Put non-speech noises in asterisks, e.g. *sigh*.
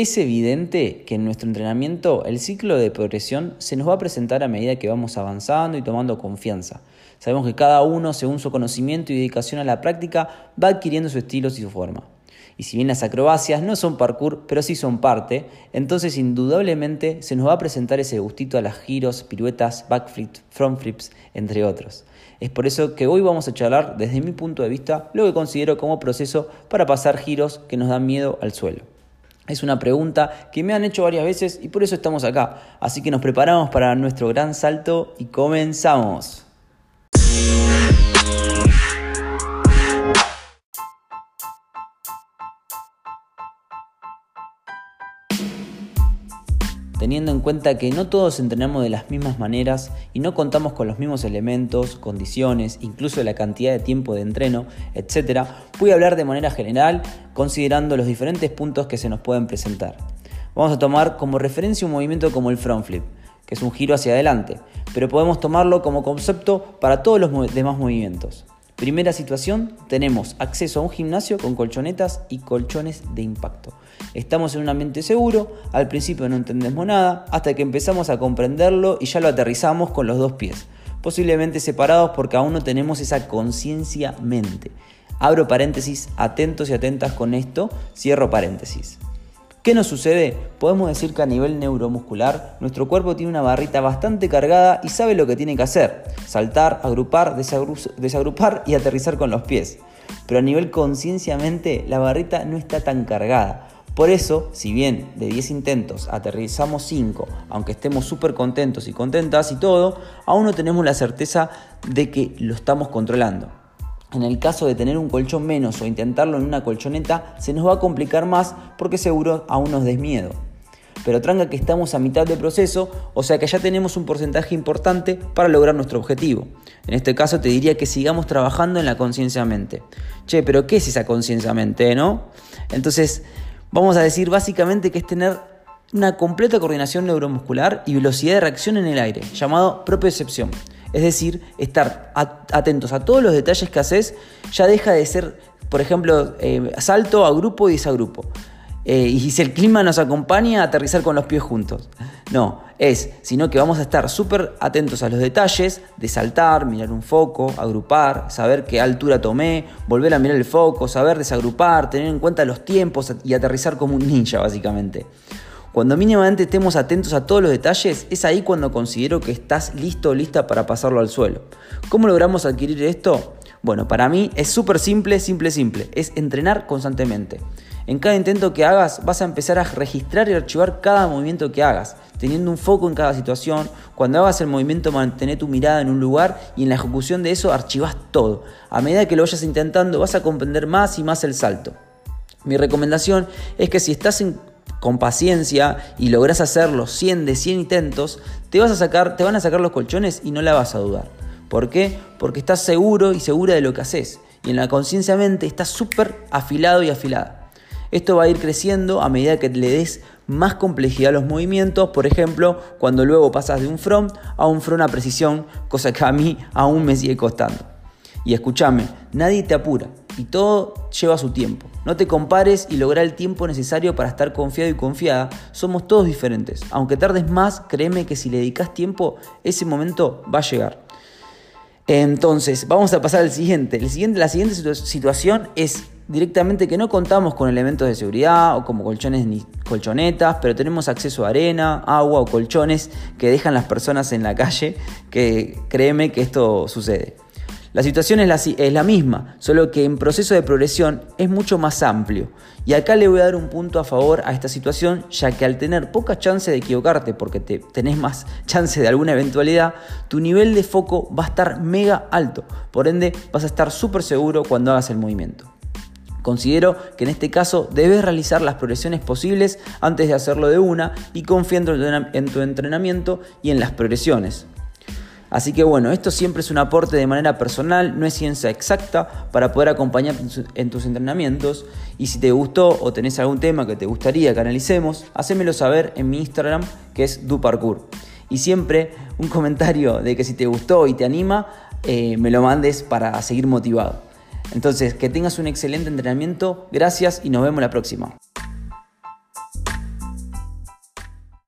Es evidente que en nuestro entrenamiento el ciclo de progresión se nos va a presentar a medida que vamos avanzando y tomando confianza. Sabemos que cada uno, según su conocimiento y dedicación a la práctica, va adquiriendo su estilo y su forma. Y si bien las acrobacias no son parkour, pero sí son parte, entonces indudablemente se nos va a presentar ese gustito a las giros, piruetas, backflips, frontflips, entre otros. Es por eso que hoy vamos a charlar desde mi punto de vista lo que considero como proceso para pasar giros que nos dan miedo al suelo. Es una pregunta que me han hecho varias veces y por eso estamos acá. Así que nos preparamos para nuestro gran salto y comenzamos. Teniendo en cuenta que no todos entrenamos de las mismas maneras y no contamos con los mismos elementos, condiciones, incluso la cantidad de tiempo de entreno, etc., voy a hablar de manera general considerando los diferentes puntos que se nos pueden presentar. Vamos a tomar como referencia un movimiento como el front flip, que es un giro hacia adelante, pero podemos tomarlo como concepto para todos los demás movimientos. Primera situación, tenemos acceso a un gimnasio con colchonetas y colchones de impacto. Estamos en un ambiente seguro, al principio no entendemos nada, hasta que empezamos a comprenderlo y ya lo aterrizamos con los dos pies, posiblemente separados porque aún no tenemos esa conciencia mente. Abro paréntesis, atentos y atentas con esto, cierro paréntesis. ¿Qué nos sucede? Podemos decir que a nivel neuromuscular nuestro cuerpo tiene una barrita bastante cargada y sabe lo que tiene que hacer. Saltar, agrupar, desagrupar y aterrizar con los pies. Pero a nivel conciencia-mente la barrita no está tan cargada. Por eso, si bien de 10 intentos aterrizamos 5, aunque estemos súper contentos y contentas y todo, aún no tenemos la certeza de que lo estamos controlando. En el caso de tener un colchón menos o intentarlo en una colchoneta, se nos va a complicar más porque seguro aún nos des miedo. Pero tranca que estamos a mitad del proceso, o sea que ya tenemos un porcentaje importante para lograr nuestro objetivo. En este caso te diría que sigamos trabajando en la conciencia mente. Che, pero ¿qué es esa conciencia mente, no? Entonces, vamos a decir básicamente que es tener una completa coordinación neuromuscular y velocidad de reacción en el aire, llamado propiocepción. Es decir, estar atentos a todos los detalles que haces ya deja de ser, por ejemplo, eh, salto a grupo y desagrupo. Eh, y si el clima nos acompaña, aterrizar con los pies juntos. No, es, sino que vamos a estar súper atentos a los detalles de saltar, mirar un foco, agrupar, saber qué altura tomé, volver a mirar el foco, saber desagrupar, tener en cuenta los tiempos y aterrizar como un ninja, básicamente. Cuando mínimamente estemos atentos a todos los detalles, es ahí cuando considero que estás listo o lista para pasarlo al suelo. ¿Cómo logramos adquirir esto? Bueno, para mí es súper simple, simple, simple. Es entrenar constantemente. En cada intento que hagas vas a empezar a registrar y archivar cada movimiento que hagas, teniendo un foco en cada situación. Cuando hagas el movimiento mantener tu mirada en un lugar y en la ejecución de eso archivas todo. A medida que lo vayas intentando vas a comprender más y más el salto. Mi recomendación es que si estás en con paciencia y logras hacerlo 100 de 100 intentos, te, vas a sacar, te van a sacar los colchones y no la vas a dudar. ¿Por qué? Porque estás seguro y segura de lo que haces. Y en la conciencia mente estás súper afilado y afilada. Esto va a ir creciendo a medida que le des más complejidad a los movimientos, por ejemplo, cuando luego pasas de un front a un front a precisión, cosa que a mí aún me sigue costando. Y escúchame, nadie te apura y todo lleva su tiempo. No te compares y lograr el tiempo necesario para estar confiado y confiada. Somos todos diferentes. Aunque tardes más, créeme que si le dedicas tiempo, ese momento va a llegar. Entonces, vamos a pasar al siguiente. El siguiente la siguiente situación es directamente que no contamos con elementos de seguridad o como colchones ni colchonetas, pero tenemos acceso a arena, agua o colchones que dejan las personas en la calle, que créeme que esto sucede. La situación es la, misma, solo que en proceso de progresión es mucho más amplio. Y acá le voy a dar un punto a favor a esta situación, ya que al tener poca chance de equivocarte, porque te, tenés más *laughs* chance de alguna eventualidad, tu nivel de foco va a estar mega alto. Por ende, vas a estar súper seguro cuando hagas el movimiento. Considero que en este caso debes realizar las progresiones posibles antes de hacerlo de una y confiando en tu entrenamiento y en las progresiones. Así que bueno, esto siempre es un aporte de manera personal, no es ciencia exacta para poder acompañar en tus entrenamientos. Y si te gustó o tenés algún tema que te gustaría que analicemos, hacémelo saber en mi Instagram que es duparkour. Y siempre un *laughs* comentario de que si te gustó y te anima, eh, me lo mandes para seguir motivado. Entonces, que tengas un excelente entrenamiento, gracias y nos vemos la próxima.